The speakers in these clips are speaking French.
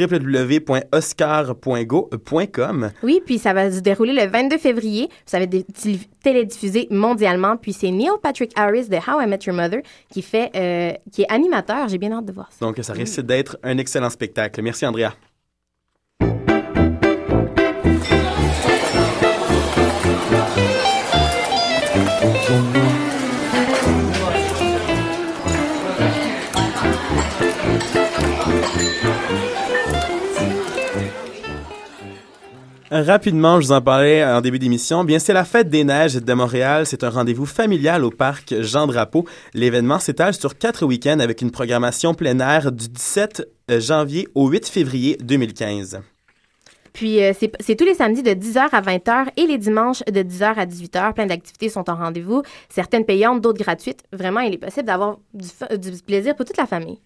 www.oscar.go.com. Oui, puis ça va se dérouler le 22 février. Ça va être télédiffusé mondialement. Puis c'est Neil Patrick Harris de How I Met Your Mother qui fait, euh, qui est animateur. J'ai bien hâte de voir ça. Donc ça risque d'être un excellent spectacle. Merci Andrea. Rapidement, je vous en parlais en début d'émission. Bien, c'est la fête des neiges de Montréal. C'est un rendez-vous familial au parc Jean Drapeau. L'événement s'étale sur quatre week-ends avec une programmation plein air du 17 euh, janvier au 8 février 2015. Puis, euh, c'est tous les samedis de 10h à 20h et les dimanches de 10h à 18h. Plein d'activités sont en rendez-vous, certaines payantes, d'autres gratuites. Vraiment, il est possible d'avoir du, du plaisir pour toute la famille.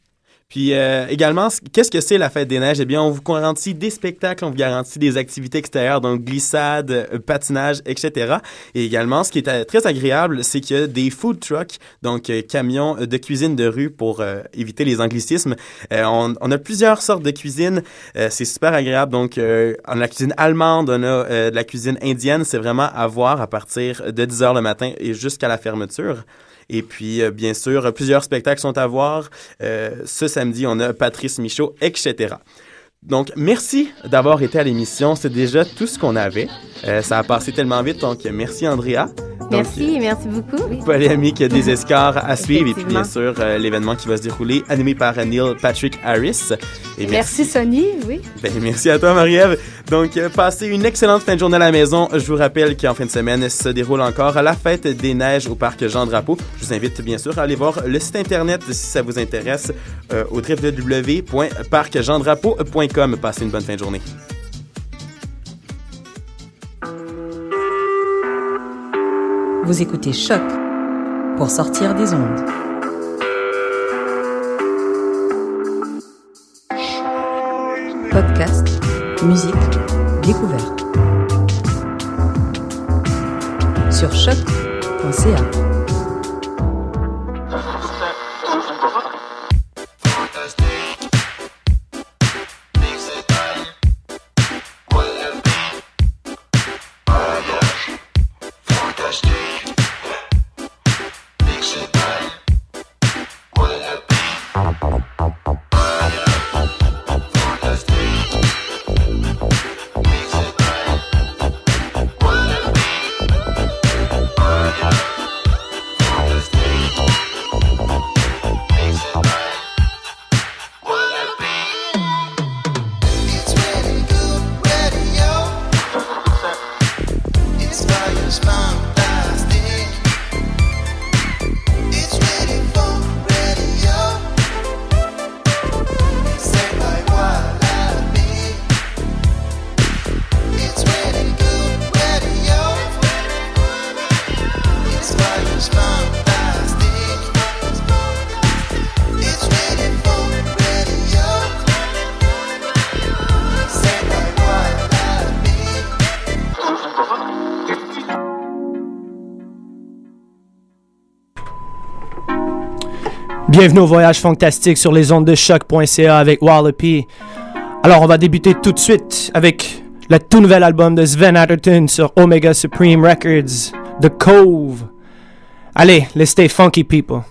Puis euh, également, qu'est-ce que c'est la fête des neiges? Eh bien, on vous garantit des spectacles, on vous garantit des activités extérieures, donc glissade, euh, patinage, etc. Et également, ce qui est euh, très agréable, c'est qu'il y a des food trucks, donc camions de cuisine de rue pour éviter les anglicismes. On, a plusieurs sortes de cuisine, c'est super agréable. Donc, on a la cuisine allemande, on a de la cuisine indienne. C'est vraiment à voir à partir de 10 heures le matin et jusqu'à la fermeture. Et puis, euh, bien sûr, plusieurs spectacles sont à voir. Euh, ce samedi, on a Patrice Michaud, etc. Donc, merci d'avoir été à l'émission. C'est déjà tout ce qu'on avait. Euh, ça a passé tellement vite, donc merci Andrea. Merci, merci beaucoup. Polémique des escars à suivre et puis bien sûr euh, l'événement qui va se dérouler animé par Neil Patrick Harris. Et merci, Sonny, oui. Ben, merci à toi Marie-Ève. Donc euh, passez une excellente fin de journée à la maison. Je vous rappelle qu'en fin de semaine se déroule encore la fête des neiges au parc Jean Drapeau. Je vous invite bien sûr à aller voir le site internet si ça vous intéresse euh, au www.parcjeandrapeau.com. Passez une bonne fin de journée. Vous écoutez Choc pour sortir des ondes. Podcast, musique, découverte. Sur choc.ca. Bienvenue au voyage fantastique sur les ondes de choc.ca avec Wallopy. Alors, on va débuter tout de suite avec le tout nouvel album de Sven Atherton sur Omega Supreme Records, The Cove. Allez, let's stay funky, people.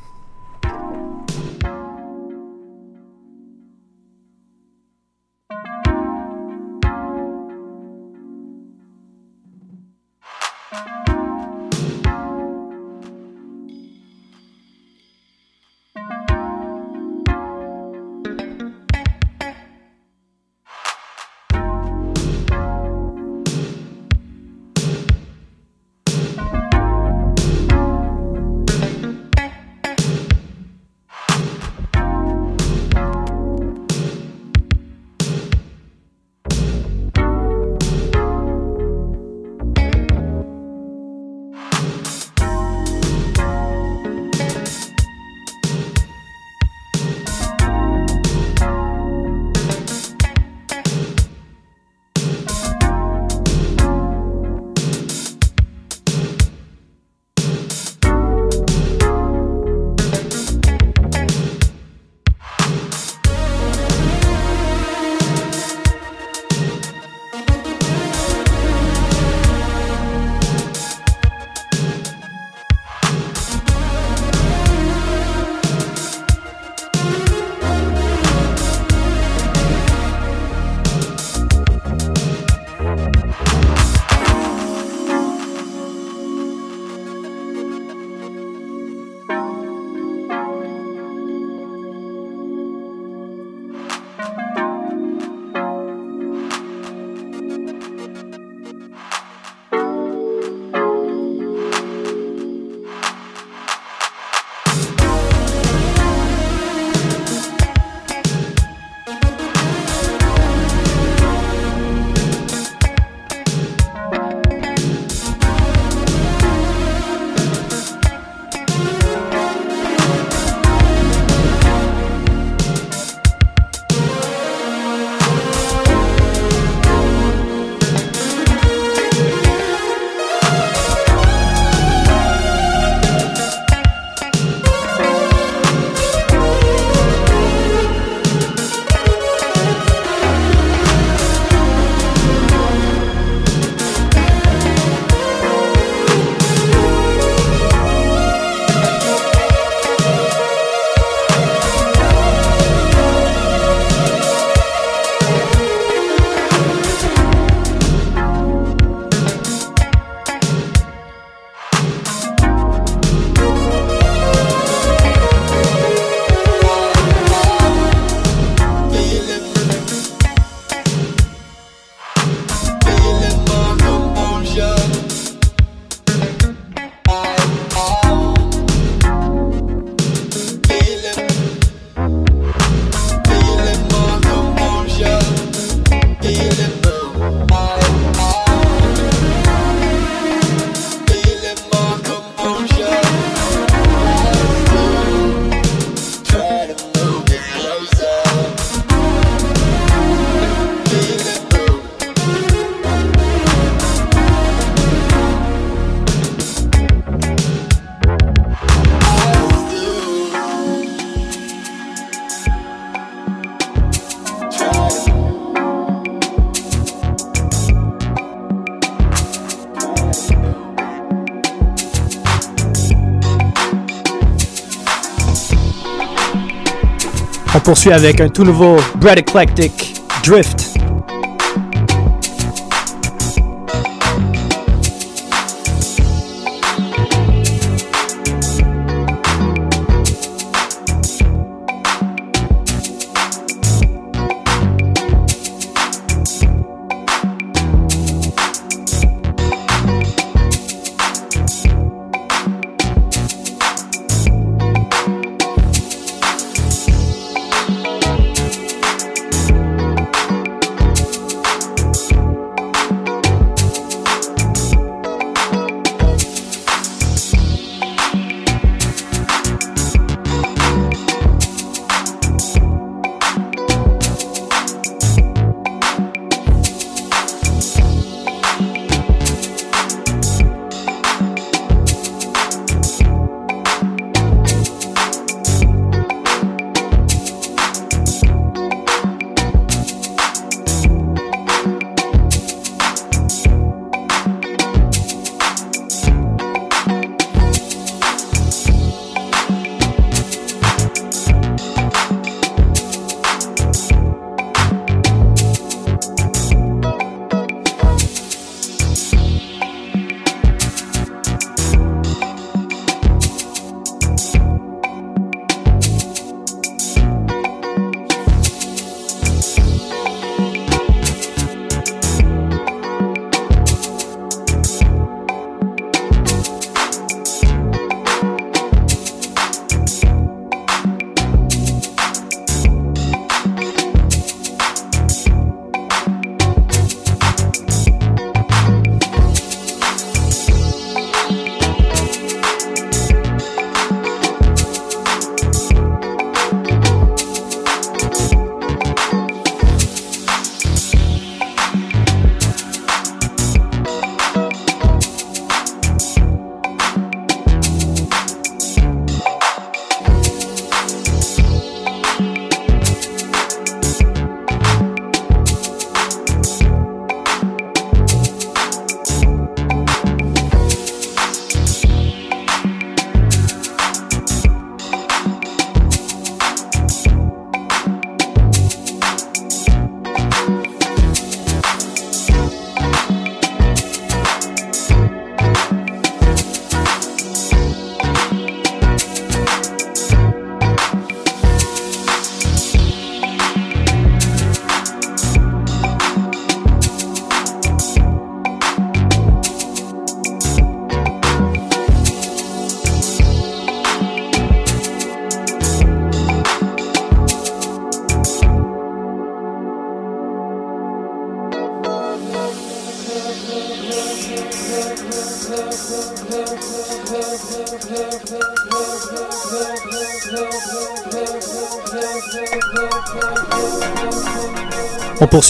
On poursuit avec un tout nouveau Bread Eclectic Drift.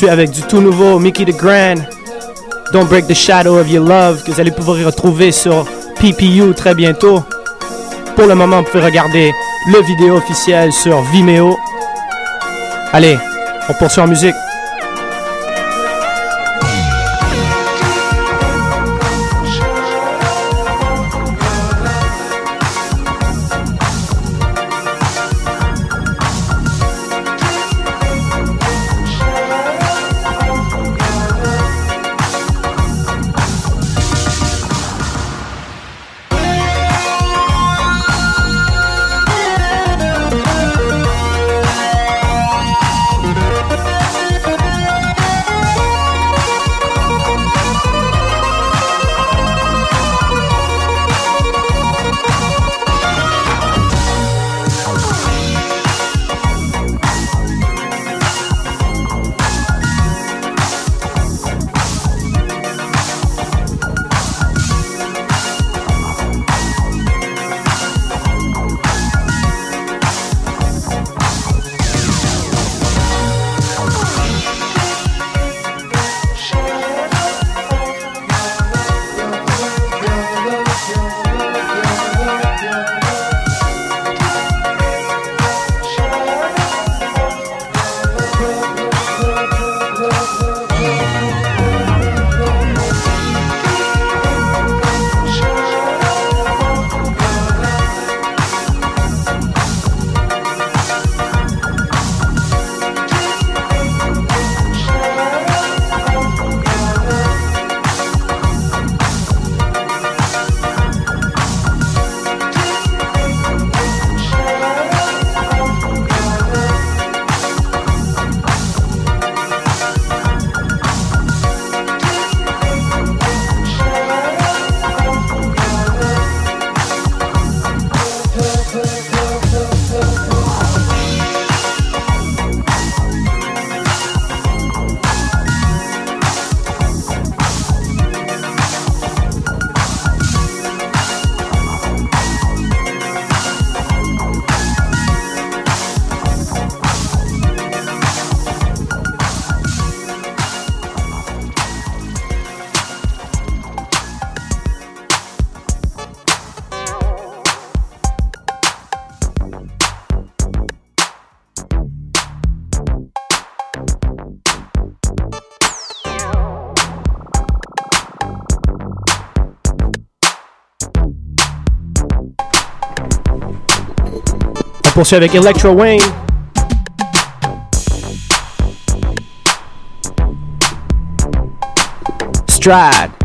Avec du tout nouveau Mickey the Grand. Don't Break the Shadow of Your Love que vous allez pouvoir retrouver sur PPU très bientôt. Pour le moment, vous pouvez regarder le vidéo officiel sur Vimeo. Allez, on poursuit en musique. Poursuit avec Electro Wayne. Strad.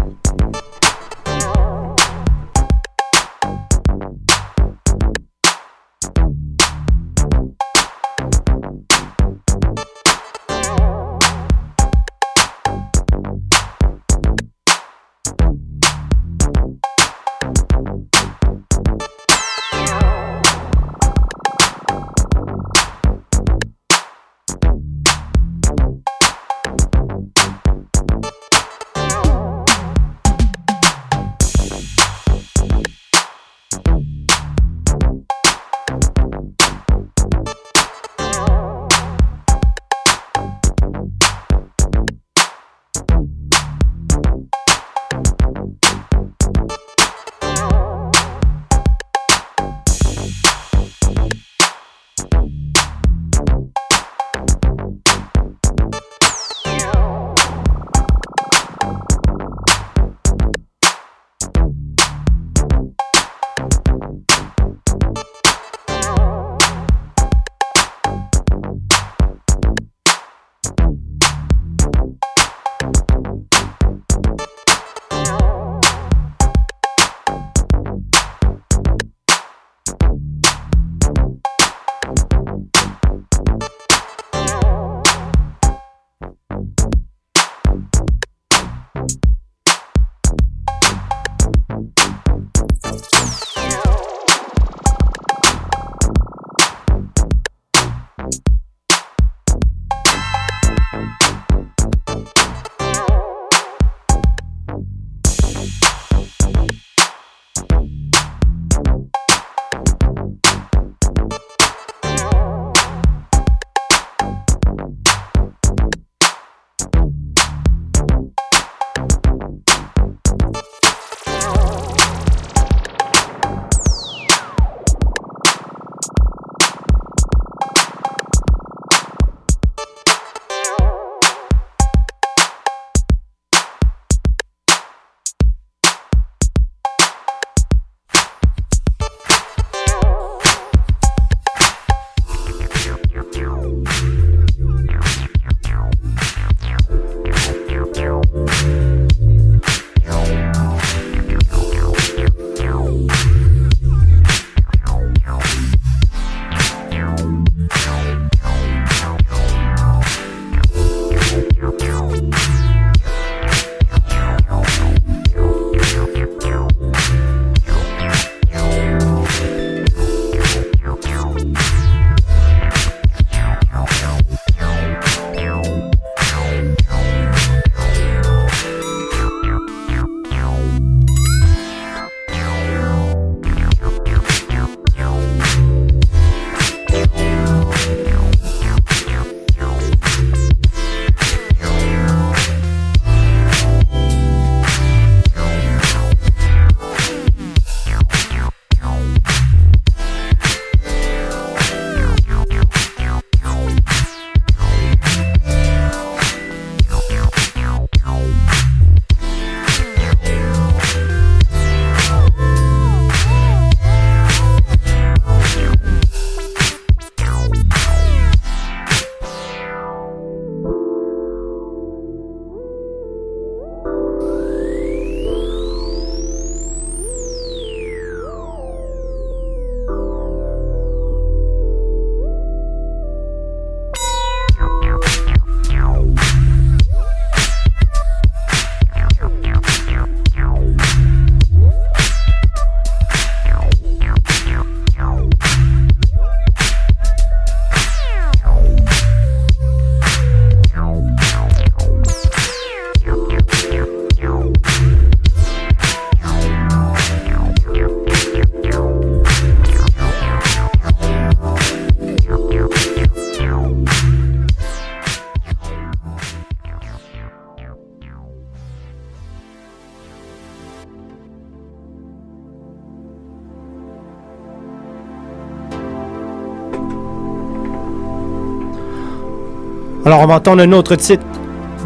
Alors on va entendre un autre titre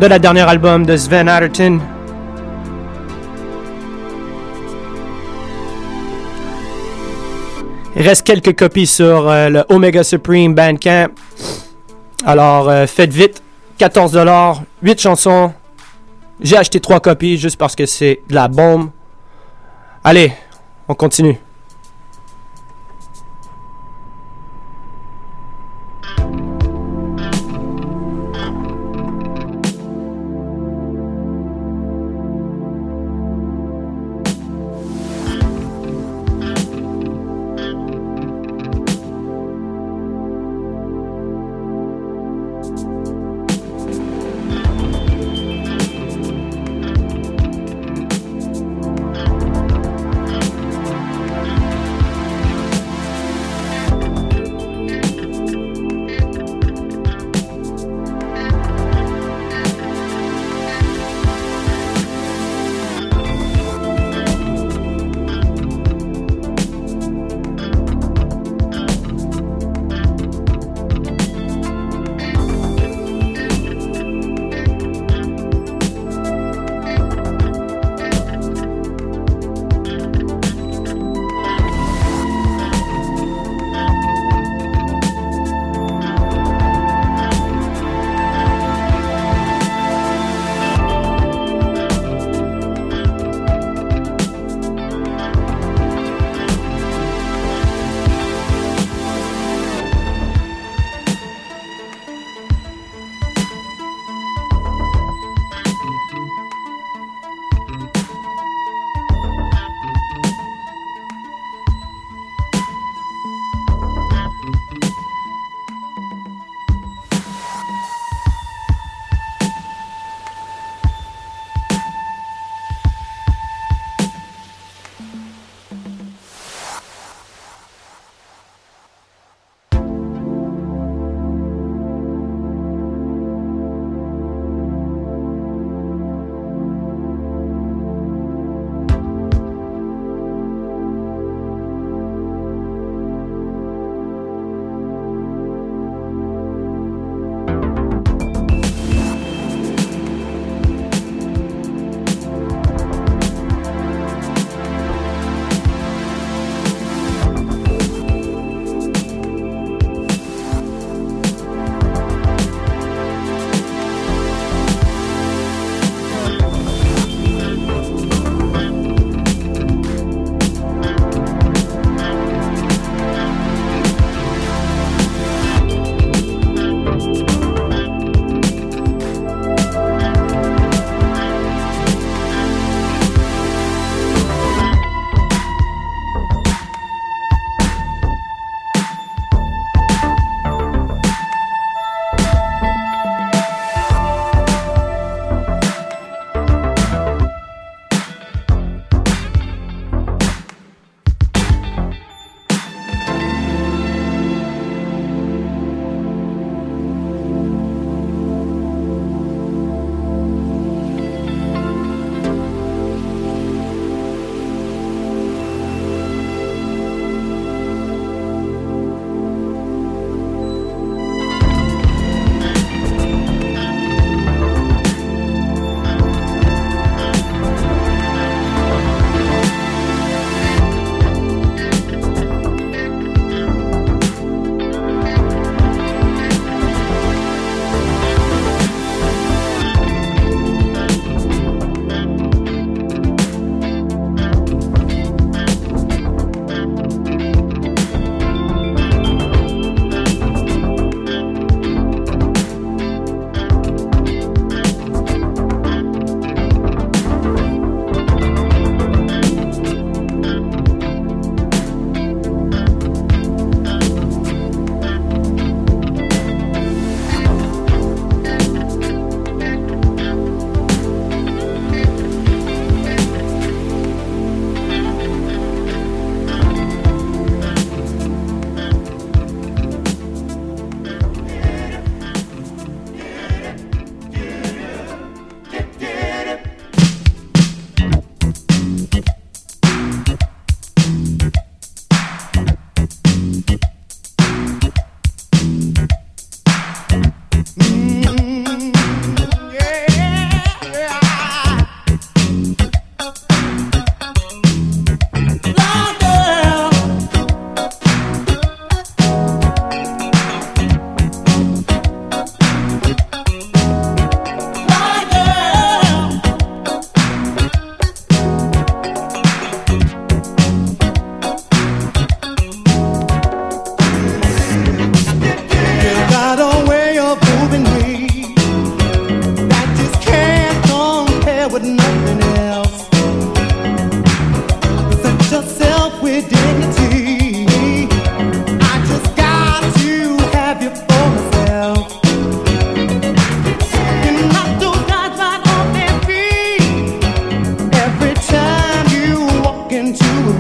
de la dernière album de Sven Atherton. Il reste quelques copies sur euh, le Omega Supreme Bandcamp. Alors, euh, faites vite. 14 dollars, 8 chansons. J'ai acheté 3 copies juste parce que c'est de la bombe. Allez, on continue.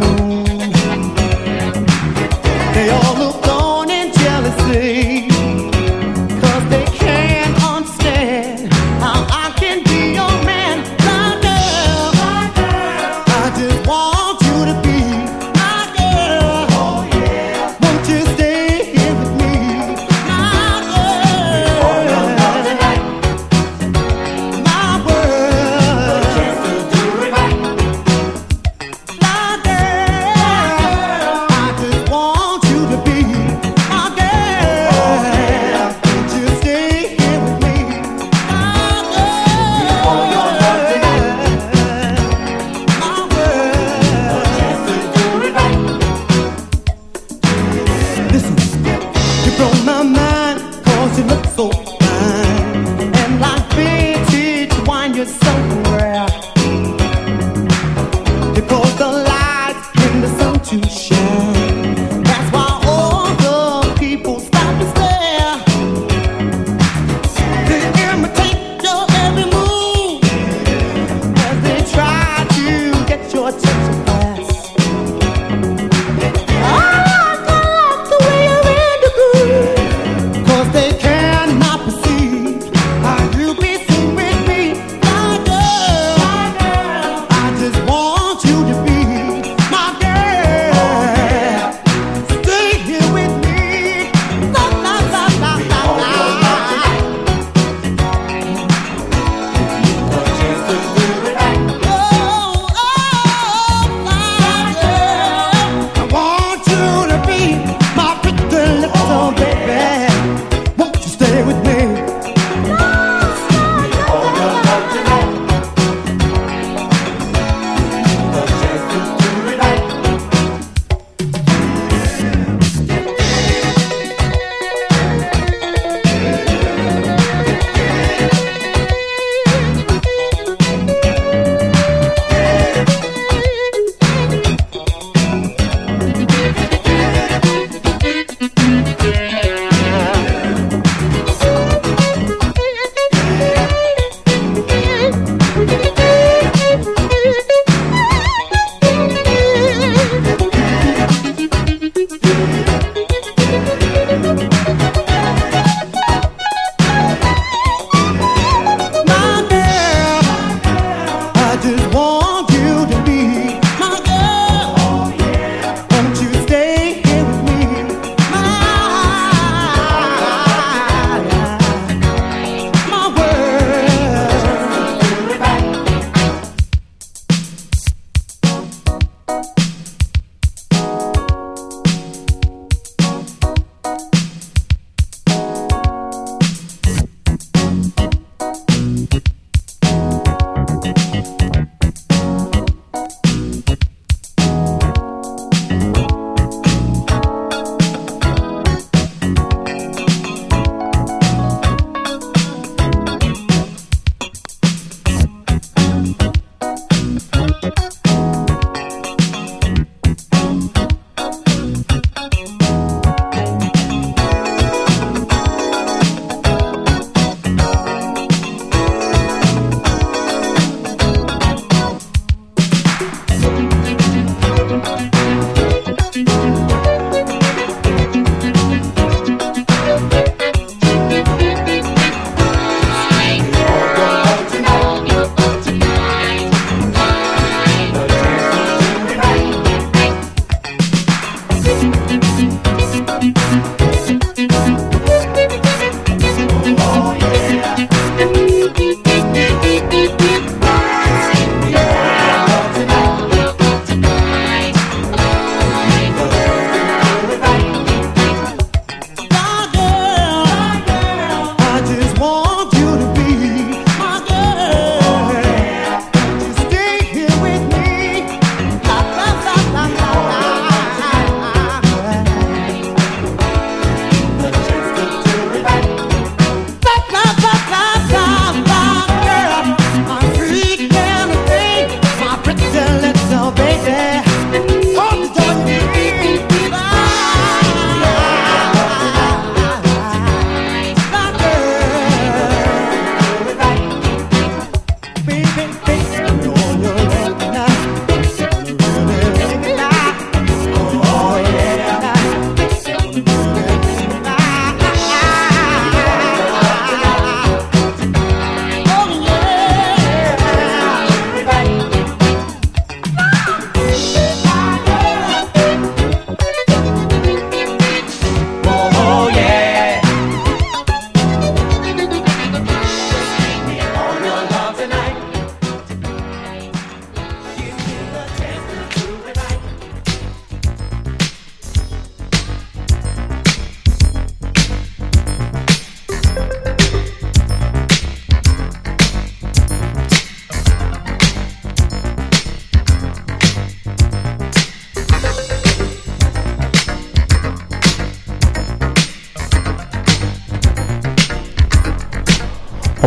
Ooh.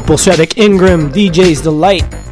Poursuit Ingram, DJ's Delight.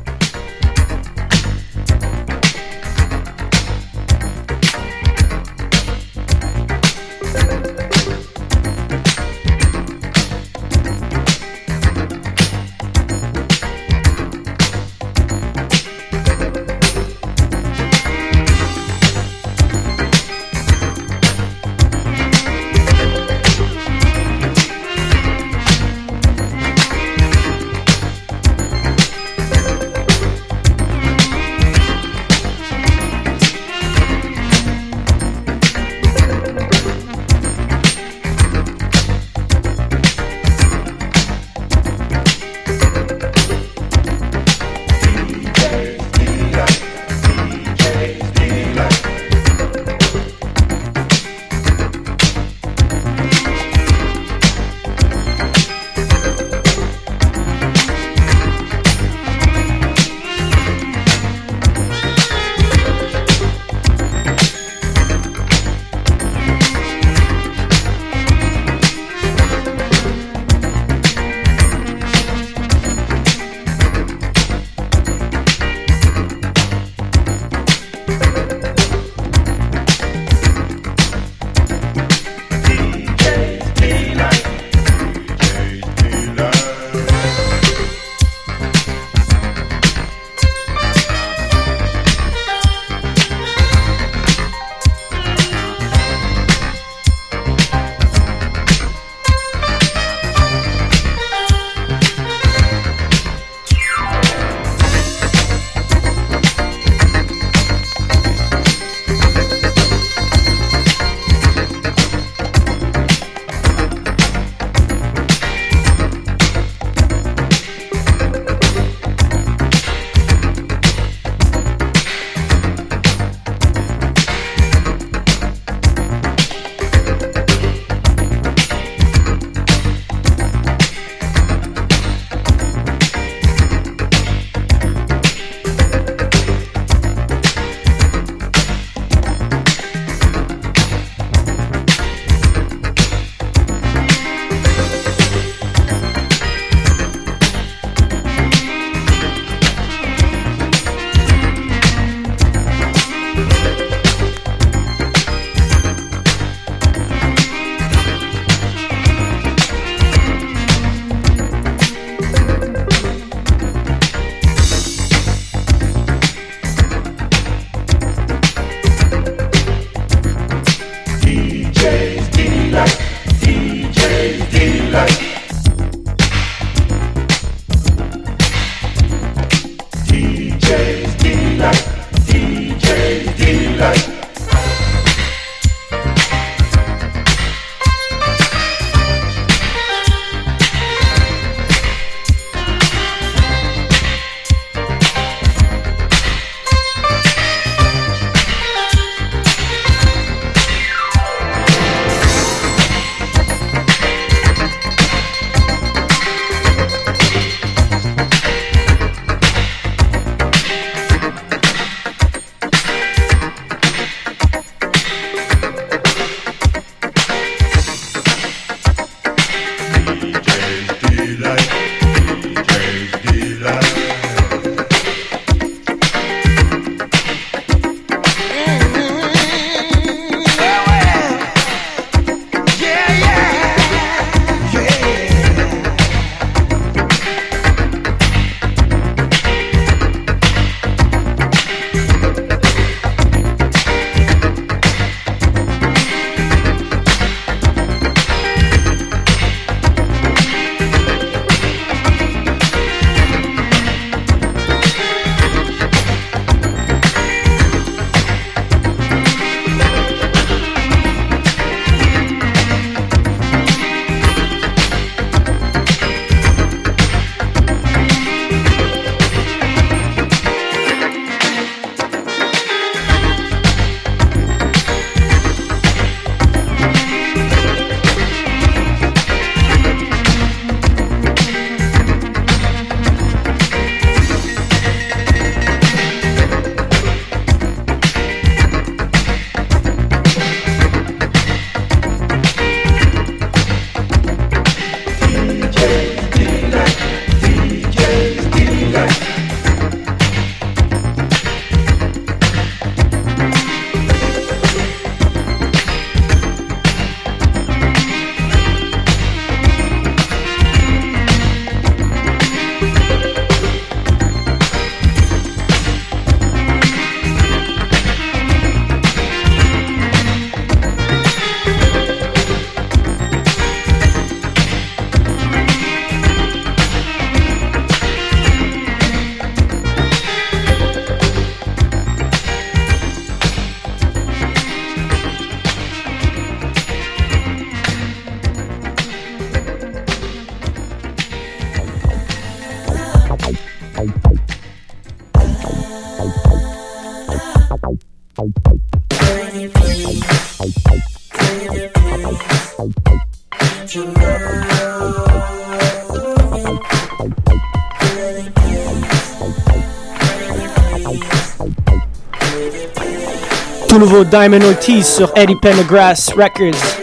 Diamond Ortiz sur Eddie Pendergrass Records.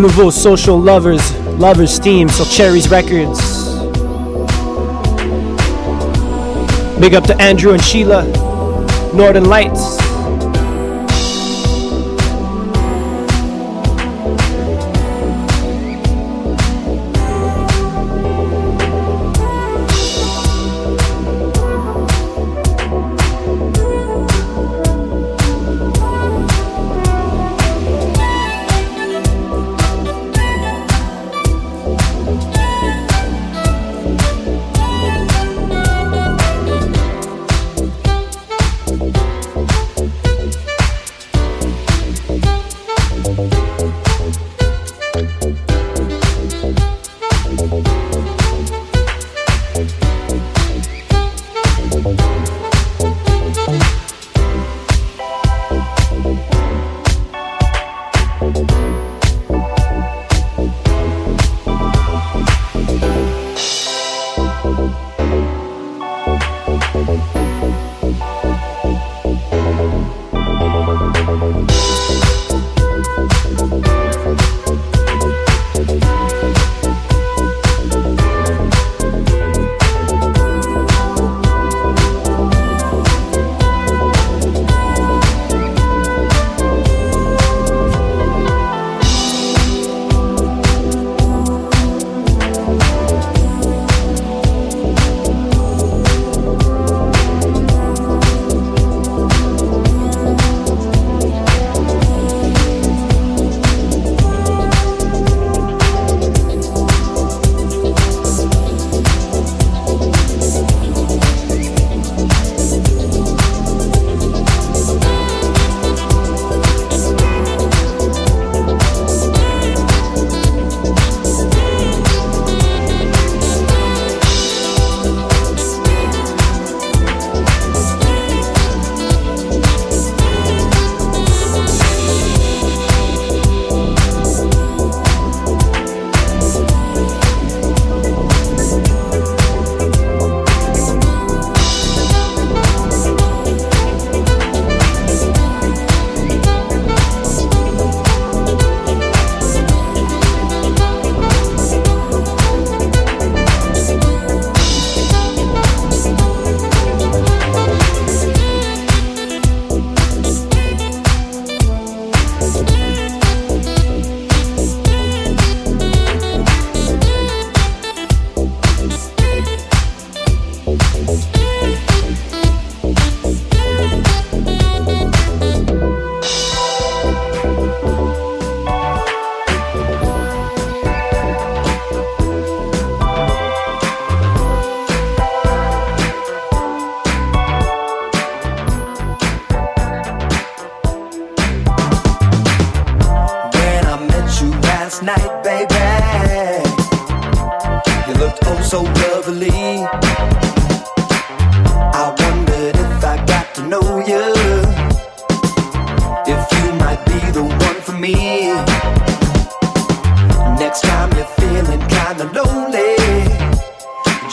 Nouveau Social Lovers, Lovers Team sur Cherry's Records. Big up to Andrew and Sheila, Northern Lights.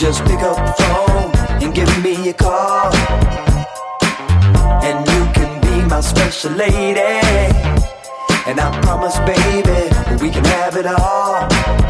Just pick up the phone and give me a call. And you can be my special lady. And I promise, baby, we can have it all.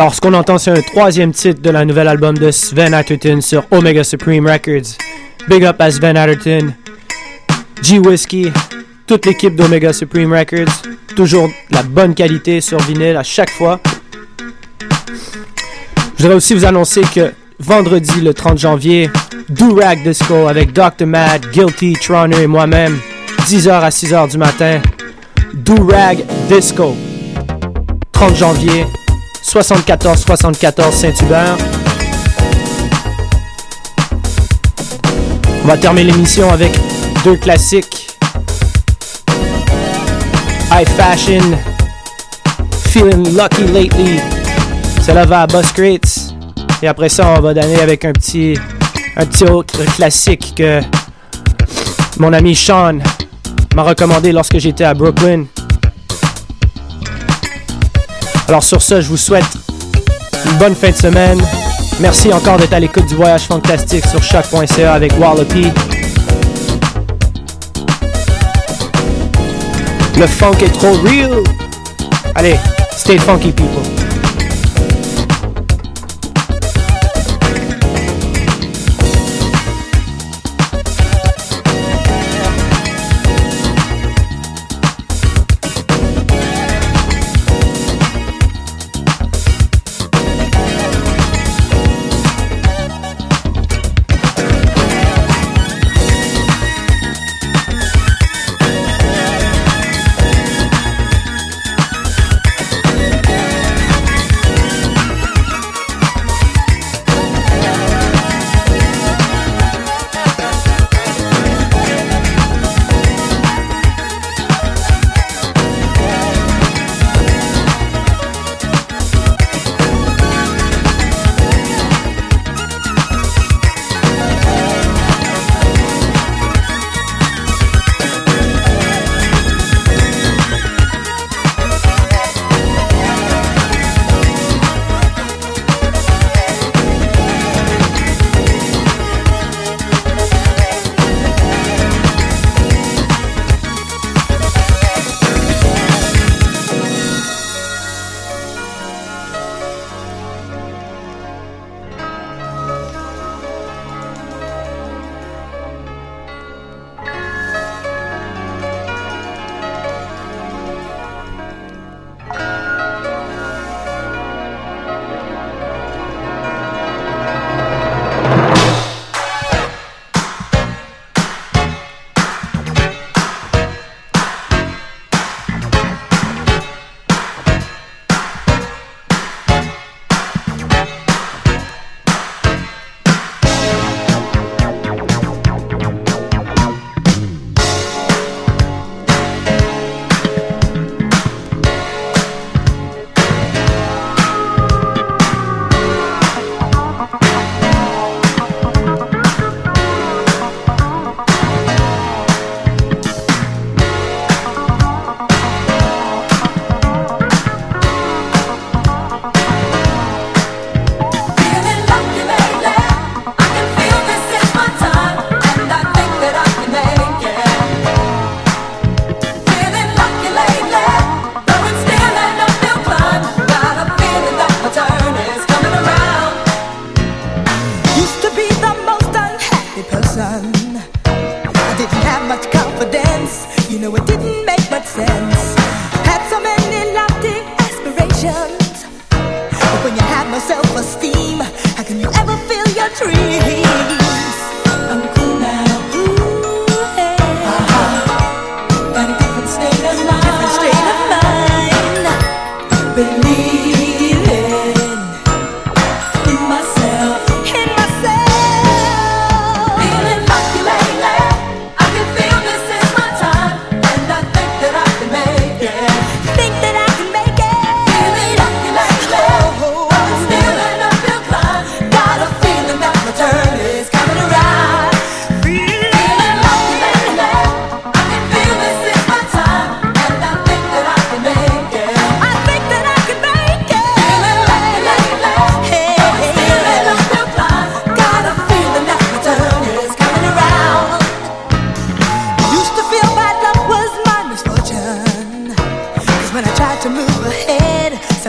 Alors, ce qu'on entend, c'est un troisième titre de la nouvelle album de Sven Atherton sur Omega Supreme Records. Big up à Sven Atherton, G Whiskey, toute l'équipe d'Omega Supreme Records. Toujours la bonne qualité sur vinyle à chaque fois. Je voudrais aussi vous annoncer que vendredi, le 30 janvier, Durag Disco avec Dr. Mad, Guilty, Troner et moi-même, 10h à 6h du matin. Durag Disco, 30 janvier, 74-74 Saint-Hubert. On va terminer l'émission avec deux classiques. High Fashion, Feeling Lucky Lately. Cela va à Bus Crates. Et après ça, on va donner avec un petit, un petit autre classique que mon ami Sean m'a recommandé lorsque j'étais à Brooklyn. Alors sur ce, je vous souhaite une bonne fin de semaine. Merci encore d'être à l'écoute du voyage fantastique sur choc.ca avec Wallopy. Le funk est trop real. Allez, stay funky people.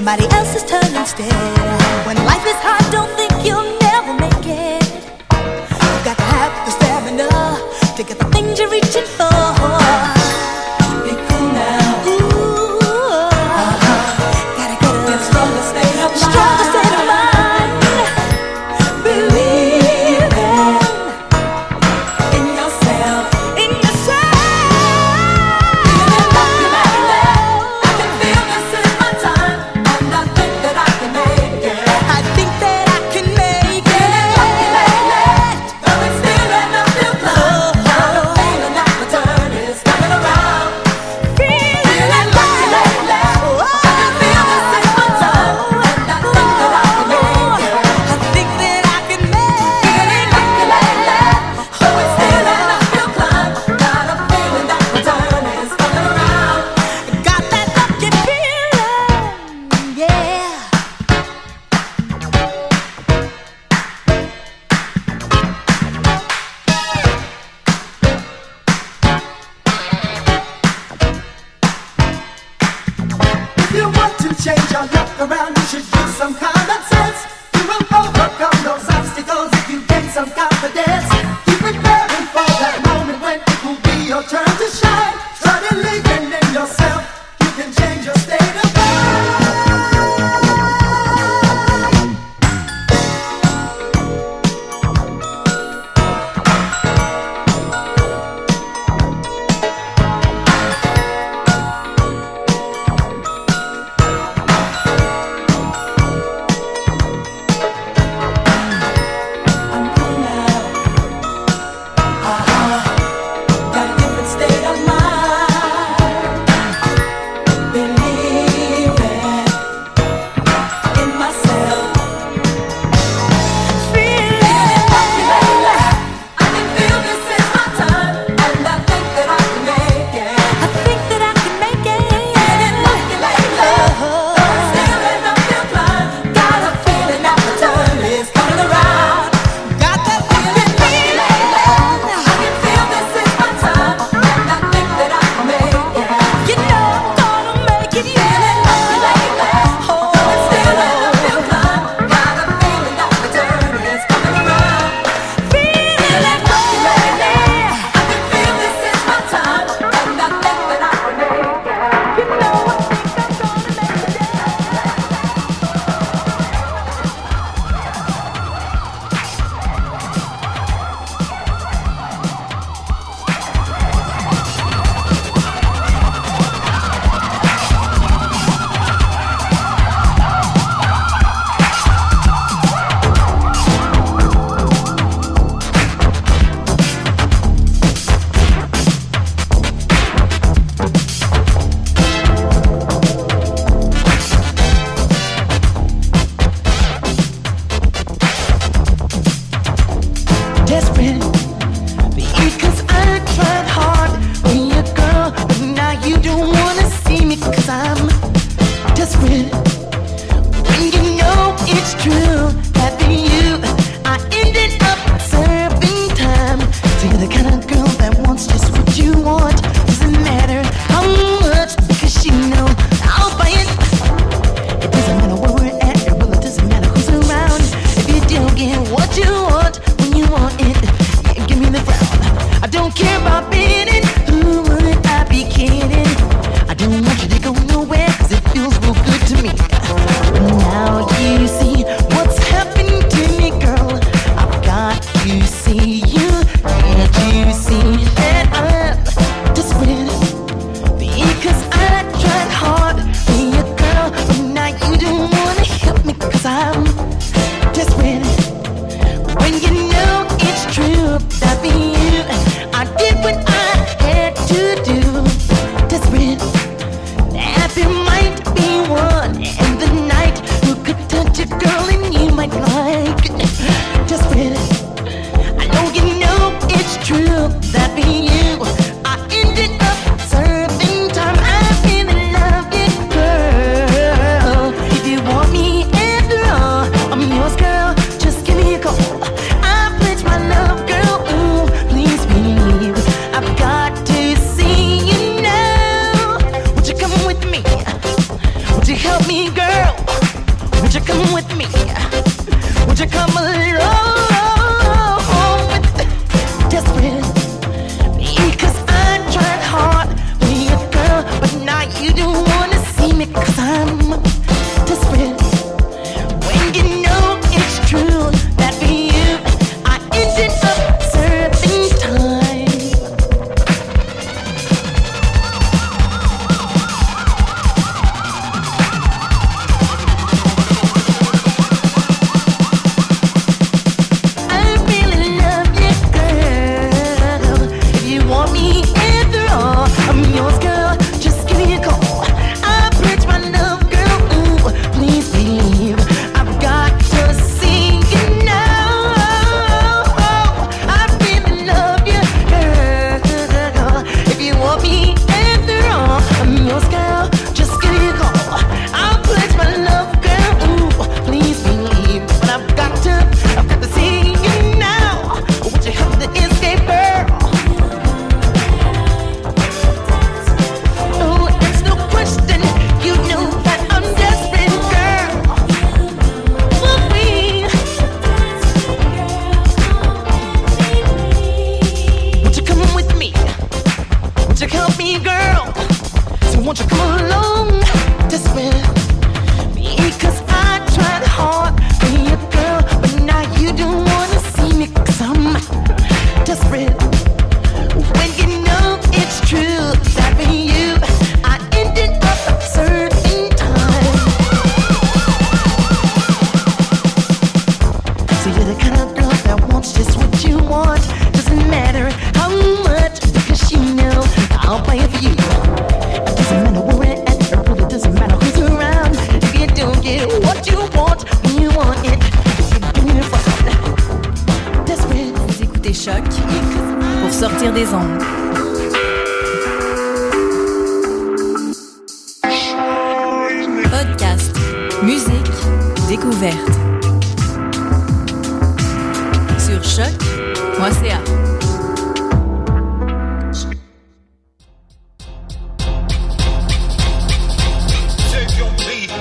Somebody else's turn instead.